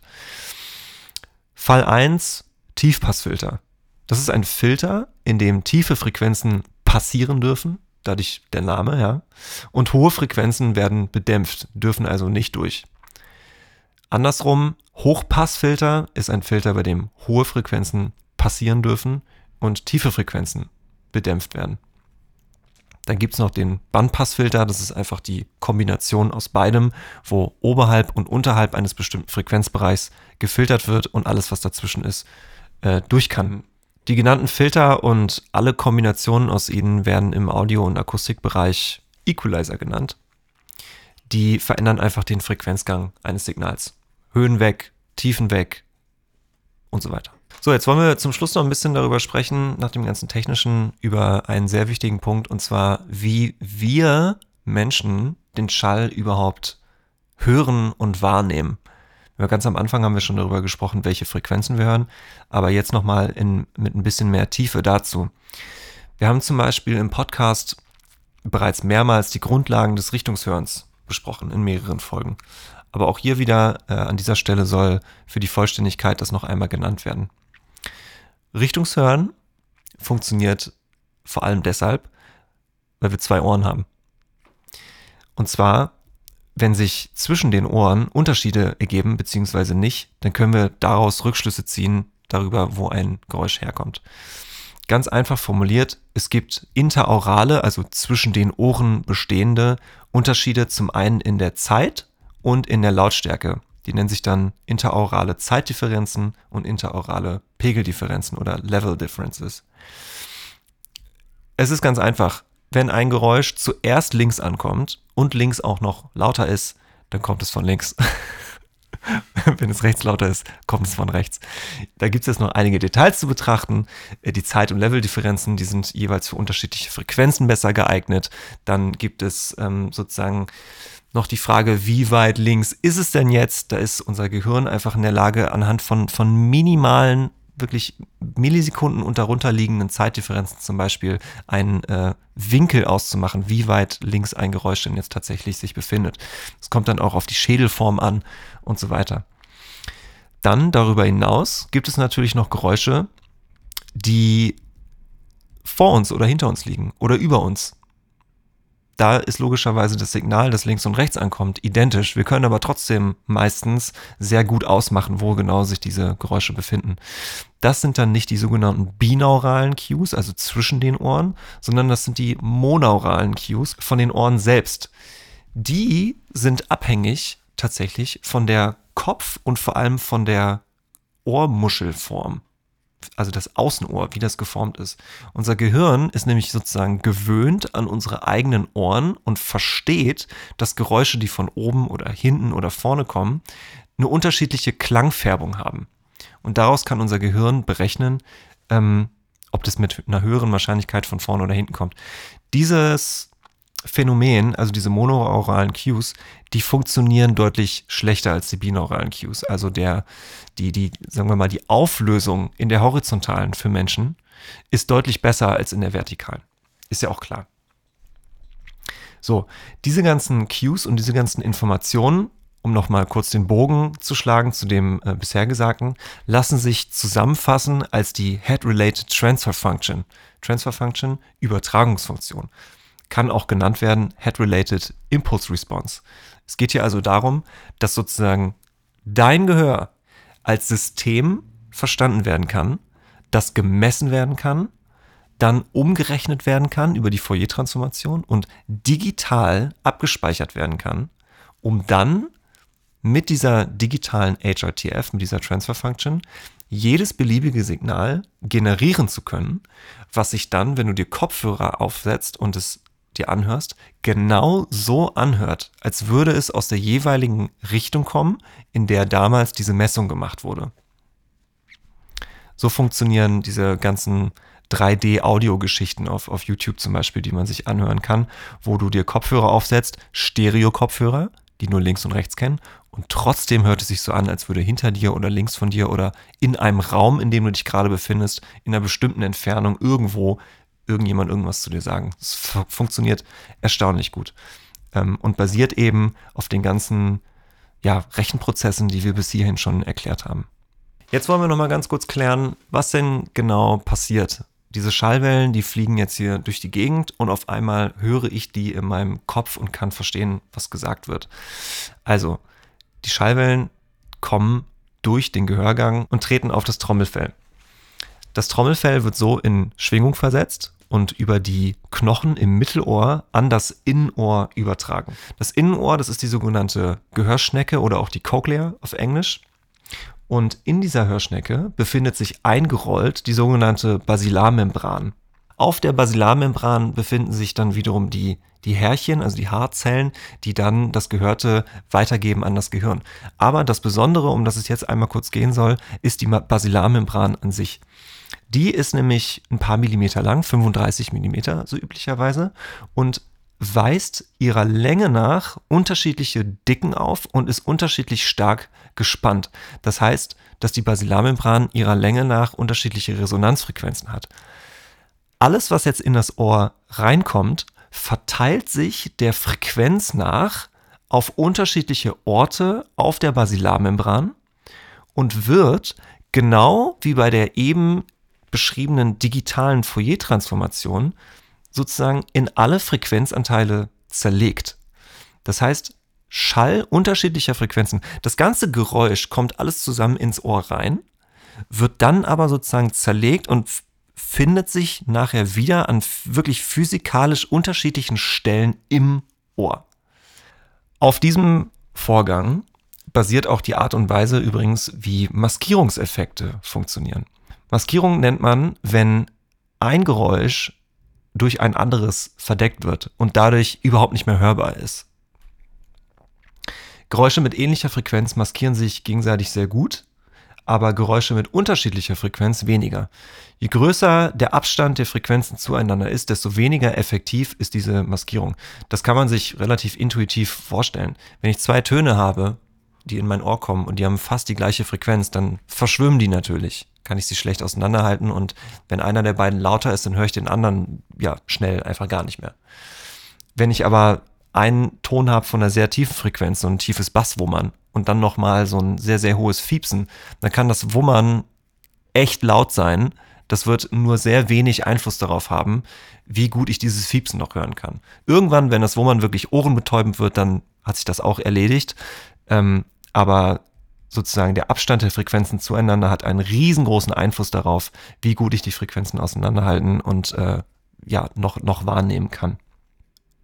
Fall 1, Tiefpassfilter. Das ist ein Filter, in dem tiefe Frequenzen passieren dürfen, dadurch der Name, ja. Und hohe Frequenzen werden bedämpft, dürfen also nicht durch. Andersrum, Hochpassfilter ist ein Filter, bei dem hohe Frequenzen passieren dürfen und tiefe Frequenzen bedämpft werden. Dann gibt es noch den Bandpassfilter, das ist einfach die Kombination aus beidem, wo oberhalb und unterhalb eines bestimmten Frequenzbereichs gefiltert wird und alles, was dazwischen ist, äh, durch kann. Die genannten Filter und alle Kombinationen aus ihnen werden im Audio- und Akustikbereich Equalizer genannt. Die verändern einfach den Frequenzgang eines Signals. Höhen weg, Tiefen weg und so weiter. So, jetzt wollen wir zum Schluss noch ein bisschen darüber sprechen, nach dem ganzen Technischen, über einen sehr wichtigen Punkt, und zwar, wie wir Menschen den Schall überhaupt hören und wahrnehmen. Ganz am Anfang haben wir schon darüber gesprochen, welche Frequenzen wir hören, aber jetzt nochmal mit ein bisschen mehr Tiefe dazu. Wir haben zum Beispiel im Podcast bereits mehrmals die Grundlagen des Richtungshörens besprochen in mehreren Folgen. Aber auch hier wieder äh, an dieser Stelle soll für die Vollständigkeit das noch einmal genannt werden. Richtungshören funktioniert vor allem deshalb, weil wir zwei Ohren haben. Und zwar, wenn sich zwischen den Ohren Unterschiede ergeben, beziehungsweise nicht, dann können wir daraus Rückschlüsse ziehen darüber, wo ein Geräusch herkommt. Ganz einfach formuliert, es gibt interaurale, also zwischen den Ohren bestehende Unterschiede zum einen in der Zeit und in der Lautstärke. Die nennen sich dann interaurale Zeitdifferenzen und interaurale Pegeldifferenzen oder Level Differences. Es ist ganz einfach. Wenn ein Geräusch zuerst links ankommt und links auch noch lauter ist, dann kommt es von links. Wenn es rechts lauter ist, kommt es von rechts. Da gibt es jetzt noch einige Details zu betrachten. Äh, die Zeit- und Leveldifferenzen, die sind jeweils für unterschiedliche Frequenzen besser geeignet. Dann gibt es ähm, sozusagen noch die Frage, wie weit links ist es denn jetzt? Da ist unser Gehirn einfach in der Lage, anhand von, von minimalen, wirklich Millisekunden und darunter liegenden Zeitdifferenzen zum Beispiel einen äh, Winkel auszumachen, wie weit links ein Geräusch denn jetzt tatsächlich sich befindet. Es kommt dann auch auf die Schädelform an und so weiter. Dann darüber hinaus gibt es natürlich noch Geräusche, die vor uns oder hinter uns liegen oder über uns. Da ist logischerweise das Signal, das links und rechts ankommt, identisch. Wir können aber trotzdem meistens sehr gut ausmachen, wo genau sich diese Geräusche befinden. Das sind dann nicht die sogenannten binauralen Cues, also zwischen den Ohren, sondern das sind die monauralen Cues von den Ohren selbst. Die sind abhängig tatsächlich von der Kopf- und vor allem von der Ohrmuschelform also das Außenohr, wie das geformt ist. Unser Gehirn ist nämlich sozusagen gewöhnt an unsere eigenen Ohren und versteht, dass Geräusche, die von oben oder hinten oder vorne kommen, eine unterschiedliche Klangfärbung haben. Und daraus kann unser Gehirn berechnen, ähm, ob das mit einer höheren Wahrscheinlichkeit von vorne oder hinten kommt. Dieses Phänomen, also diese monoauralen Cues, die funktionieren deutlich schlechter als die binauralen Cues. Also der, die, die, sagen wir mal, die Auflösung in der horizontalen für Menschen ist deutlich besser als in der vertikalen. Ist ja auch klar. So, diese ganzen Cues und diese ganzen Informationen, um nochmal kurz den Bogen zu schlagen zu dem äh, bisher Gesagten, lassen sich zusammenfassen als die Head-Related Transfer Function. Transfer Function, Übertragungsfunktion kann auch genannt werden Head-Related Impulse Response. Es geht hier also darum, dass sozusagen dein Gehör als System verstanden werden kann, das gemessen werden kann, dann umgerechnet werden kann über die Fourier-Transformation und digital abgespeichert werden kann, um dann mit dieser digitalen HRTF, mit dieser Transfer Function, jedes beliebige Signal generieren zu können, was sich dann, wenn du dir Kopfhörer aufsetzt und es dir anhörst, genau so anhört, als würde es aus der jeweiligen Richtung kommen, in der damals diese Messung gemacht wurde. So funktionieren diese ganzen 3D-Audio-Geschichten auf, auf YouTube zum Beispiel, die man sich anhören kann, wo du dir Kopfhörer aufsetzt, Stereo-Kopfhörer, die nur links und rechts kennen, und trotzdem hört es sich so an, als würde hinter dir oder links von dir oder in einem Raum, in dem du dich gerade befindest, in einer bestimmten Entfernung irgendwo irgendjemand irgendwas zu dir sagen. Es funktioniert erstaunlich gut ähm, und basiert eben auf den ganzen ja, Rechenprozessen, die wir bis hierhin schon erklärt haben. Jetzt wollen wir noch mal ganz kurz klären, was denn genau passiert. Diese Schallwellen, die fliegen jetzt hier durch die Gegend und auf einmal höre ich die in meinem Kopf und kann verstehen, was gesagt wird. Also, die Schallwellen kommen durch den Gehörgang und treten auf das Trommelfell. Das Trommelfell wird so in Schwingung versetzt und über die Knochen im Mittelohr an das Innenohr übertragen. Das Innenohr, das ist die sogenannte Gehörschnecke oder auch die Cochlea auf Englisch. Und in dieser Hörschnecke befindet sich eingerollt die sogenannte Basilarmembran. Auf der Basilarmembran befinden sich dann wiederum die, die Härchen, also die Haarzellen, die dann das Gehörte weitergeben an das Gehirn. Aber das Besondere, um das es jetzt einmal kurz gehen soll, ist die Basilarmembran an sich. Die ist nämlich ein paar Millimeter lang, 35 Millimeter so üblicherweise, und weist ihrer Länge nach unterschiedliche Dicken auf und ist unterschiedlich stark gespannt. Das heißt, dass die Basilarmembran ihrer Länge nach unterschiedliche Resonanzfrequenzen hat. Alles, was jetzt in das Ohr reinkommt, verteilt sich der Frequenz nach auf unterschiedliche Orte auf der Basilarmembran und wird genau wie bei der eben beschriebenen digitalen Fourier-Transformation sozusagen in alle Frequenzanteile zerlegt. Das heißt, Schall unterschiedlicher Frequenzen. Das ganze Geräusch kommt alles zusammen ins Ohr rein, wird dann aber sozusagen zerlegt und findet sich nachher wieder an wirklich physikalisch unterschiedlichen Stellen im Ohr. Auf diesem Vorgang basiert auch die Art und Weise übrigens, wie Maskierungseffekte funktionieren. Maskierung nennt man, wenn ein Geräusch durch ein anderes verdeckt wird und dadurch überhaupt nicht mehr hörbar ist. Geräusche mit ähnlicher Frequenz maskieren sich gegenseitig sehr gut, aber Geräusche mit unterschiedlicher Frequenz weniger. Je größer der Abstand der Frequenzen zueinander ist, desto weniger effektiv ist diese Maskierung. Das kann man sich relativ intuitiv vorstellen. Wenn ich zwei Töne habe, die in mein Ohr kommen und die haben fast die gleiche Frequenz, dann verschwimmen die natürlich kann ich sie schlecht auseinanderhalten und wenn einer der beiden lauter ist, dann höre ich den anderen ja schnell einfach gar nicht mehr. Wenn ich aber einen Ton habe von einer sehr tiefen Frequenz, so ein tiefes Basswummern und dann nochmal so ein sehr, sehr hohes Fiepsen, dann kann das Wummern echt laut sein. das wird nur sehr wenig Einfluss darauf haben, wie gut ich dieses Fiepsen noch hören kann. Irgendwann, wenn das Wummern wirklich ohrenbetäubend wird, dann hat sich das auch erledigt. Ähm, aber sozusagen der Abstand der Frequenzen zueinander hat einen riesengroßen Einfluss darauf, wie gut ich die Frequenzen auseinanderhalten und äh, ja, noch, noch wahrnehmen kann.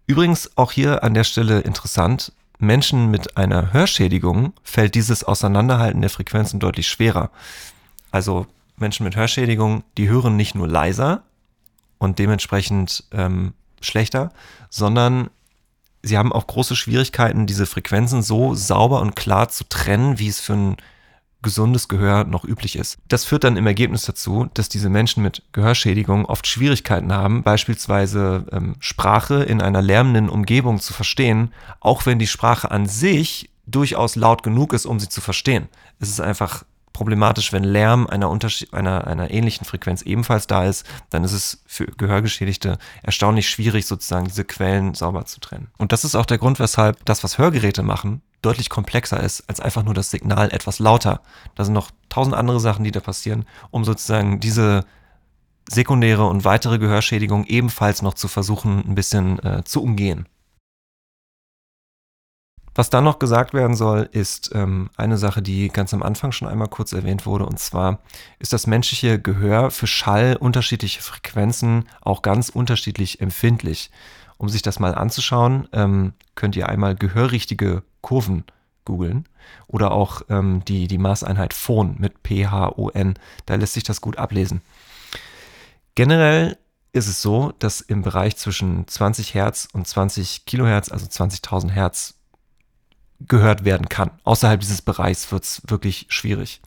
Übrigens auch hier an der Stelle interessant, Menschen mit einer Hörschädigung fällt dieses Auseinanderhalten der Frequenzen deutlich schwerer. Also Menschen mit Hörschädigung, die hören nicht nur leiser und dementsprechend ähm, schlechter, sondern sie haben auch große Schwierigkeiten, diese Frequenzen so sauber und klar zu trennen, wie es für ein gesundes Gehör noch üblich ist. Das führt dann im Ergebnis dazu, dass diese Menschen mit Gehörschädigung oft Schwierigkeiten haben, beispielsweise ähm, Sprache in einer lärmenden Umgebung zu verstehen, auch wenn die Sprache an sich durchaus laut genug ist, um sie zu verstehen. Es ist einfach problematisch, wenn Lärm einer, einer, einer ähnlichen Frequenz ebenfalls da ist, dann ist es für Gehörgeschädigte erstaunlich schwierig, sozusagen diese Quellen sauber zu trennen. Und das ist auch der Grund, weshalb das, was Hörgeräte machen, deutlich komplexer ist als einfach nur das Signal etwas lauter. Da sind noch tausend andere Sachen, die da passieren, um sozusagen diese sekundäre und weitere Gehörschädigung ebenfalls noch zu versuchen, ein bisschen äh, zu umgehen. Was dann noch gesagt werden soll, ist ähm, eine Sache, die ganz am Anfang schon einmal kurz erwähnt wurde, und zwar ist das menschliche Gehör für Schall unterschiedliche Frequenzen auch ganz unterschiedlich empfindlich. Um sich das mal anzuschauen, ähm, könnt ihr einmal gehörrichtige Kurven googeln oder auch ähm, die, die Maßeinheit Phon mit P-H-O-N. Da lässt sich das gut ablesen. Generell ist es so, dass im Bereich zwischen 20 Hertz und 20 Kilohertz, also 20.000 Hertz, gehört werden kann. Außerhalb dieses Bereichs wird es wirklich schwierig.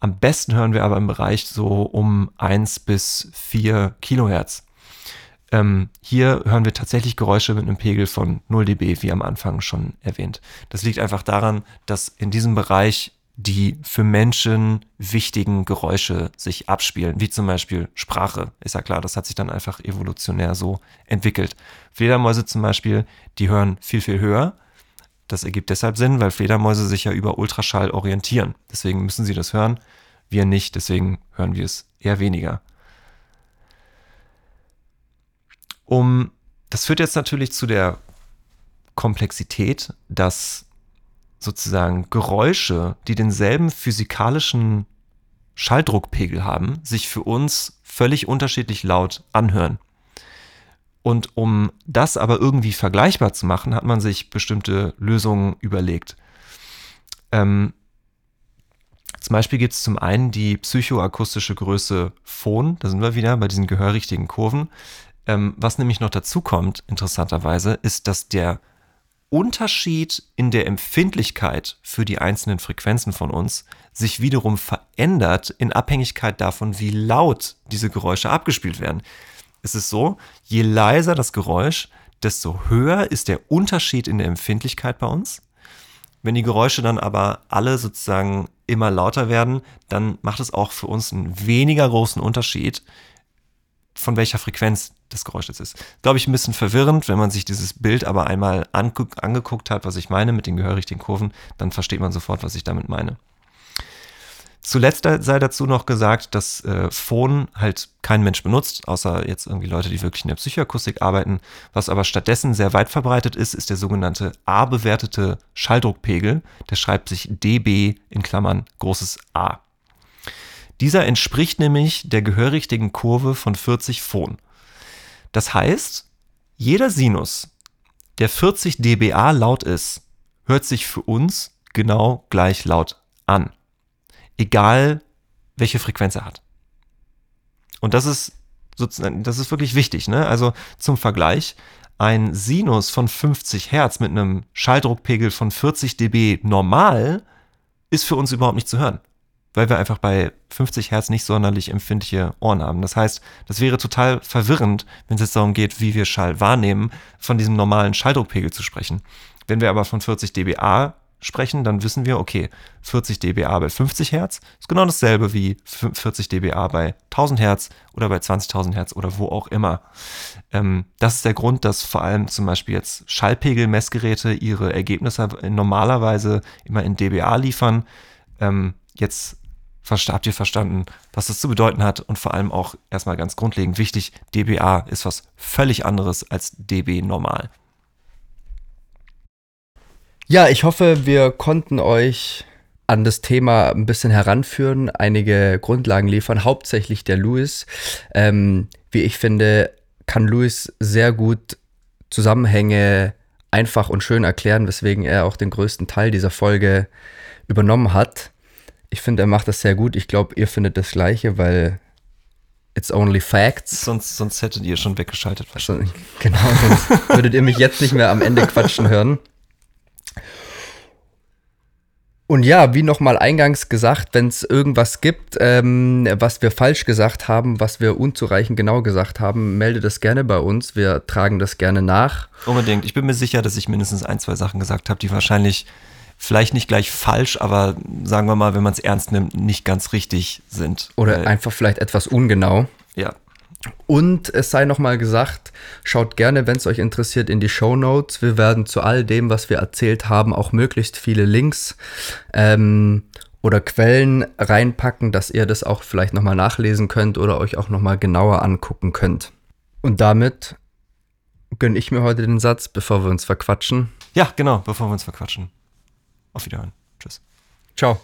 Am besten hören wir aber im Bereich so um 1 bis 4 Kilohertz. Ähm, hier hören wir tatsächlich Geräusche mit einem Pegel von 0 dB, wie am Anfang schon erwähnt. Das liegt einfach daran, dass in diesem Bereich die für Menschen wichtigen Geräusche sich abspielen, wie zum Beispiel Sprache. Ist ja klar, das hat sich dann einfach evolutionär so entwickelt. Fledermäuse zum Beispiel, die hören viel, viel höher das ergibt deshalb Sinn, weil Fledermäuse sich ja über Ultraschall orientieren. Deswegen müssen sie das hören. Wir nicht, deswegen hören wir es eher weniger. Um, das führt jetzt natürlich zu der Komplexität, dass sozusagen Geräusche, die denselben physikalischen Schalldruckpegel haben, sich für uns völlig unterschiedlich laut anhören. Und um das aber irgendwie vergleichbar zu machen, hat man sich bestimmte Lösungen überlegt. Ähm, zum Beispiel gibt es zum einen die psychoakustische Größe Phon, da sind wir wieder bei diesen gehörrichtigen Kurven. Ähm, was nämlich noch dazu kommt, interessanterweise, ist, dass der Unterschied in der Empfindlichkeit für die einzelnen Frequenzen von uns sich wiederum verändert in Abhängigkeit davon, wie laut diese Geräusche abgespielt werden ist es so, je leiser das Geräusch, desto höher ist der Unterschied in der Empfindlichkeit bei uns. Wenn die Geräusche dann aber alle sozusagen immer lauter werden, dann macht es auch für uns einen weniger großen Unterschied, von welcher Frequenz das Geräusch jetzt ist. Glaube ich ein bisschen verwirrend, wenn man sich dieses Bild aber einmal angeguckt hat, was ich meine mit den gehörrichtigen Kurven, dann versteht man sofort, was ich damit meine. Zuletzt sei dazu noch gesagt, dass äh, Phone halt kein Mensch benutzt, außer jetzt irgendwie Leute, die wirklich in der Psychoakustik arbeiten. Was aber stattdessen sehr weit verbreitet ist, ist der sogenannte A-bewertete Schalldruckpegel. Der schreibt sich dB in Klammern großes A. Dieser entspricht nämlich der gehörrichtigen Kurve von 40 Phon. Das heißt, jeder Sinus, der 40 dBA laut ist, hört sich für uns genau gleich laut an egal welche Frequenz er hat. Und das ist sozusagen, das ist wirklich wichtig. Ne? Also zum Vergleich, ein Sinus von 50 Hertz mit einem Schalldruckpegel von 40 dB normal ist für uns überhaupt nicht zu hören, weil wir einfach bei 50 Hertz nicht sonderlich empfindliche Ohren haben. Das heißt, das wäre total verwirrend, wenn es jetzt darum geht, wie wir Schall wahrnehmen, von diesem normalen Schalldruckpegel zu sprechen. Wenn wir aber von 40 dBA sprechen, dann wissen wir, okay, 40 dBA bei 50 Hertz ist genau dasselbe wie 40 dBA bei 1000 Hertz oder bei 20.000 Hertz oder wo auch immer. Ähm, das ist der Grund, dass vor allem zum Beispiel jetzt Schallpegelmessgeräte ihre Ergebnisse normalerweise immer in dBA liefern. Ähm, jetzt habt ihr verstanden, was das zu bedeuten hat und vor allem auch erstmal ganz grundlegend wichtig, DBA ist was völlig anderes als DB normal. Ja, ich hoffe, wir konnten euch an das Thema ein bisschen heranführen, einige Grundlagen liefern, hauptsächlich der Louis. Ähm, wie ich finde, kann Louis sehr gut Zusammenhänge einfach und schön erklären, weswegen er auch den größten Teil dieser Folge übernommen hat. Ich finde, er macht das sehr gut. Ich glaube, ihr findet das Gleiche, weil it's only facts. Sonst, sonst hättet ihr schon weggeschaltet wahrscheinlich. Genau, sonst würdet ihr mich jetzt nicht mehr am Ende quatschen hören. Und ja, wie nochmal eingangs gesagt, wenn es irgendwas gibt, ähm, was wir falsch gesagt haben, was wir unzureichend genau gesagt haben, melde das gerne bei uns. Wir tragen das gerne nach. Unbedingt. Ich bin mir sicher, dass ich mindestens ein, zwei Sachen gesagt habe, die wahrscheinlich vielleicht nicht gleich falsch, aber sagen wir mal, wenn man es ernst nimmt, nicht ganz richtig sind. Oder Weil, einfach vielleicht etwas ungenau. Ja. Und es sei nochmal gesagt, schaut gerne, wenn es euch interessiert, in die Show Notes. Wir werden zu all dem, was wir erzählt haben, auch möglichst viele Links ähm, oder Quellen reinpacken, dass ihr das auch vielleicht nochmal nachlesen könnt oder euch auch nochmal genauer angucken könnt. Und damit gönne ich mir heute den Satz, bevor wir uns verquatschen. Ja, genau, bevor wir uns verquatschen. Auf Wiederhören. Tschüss. Ciao.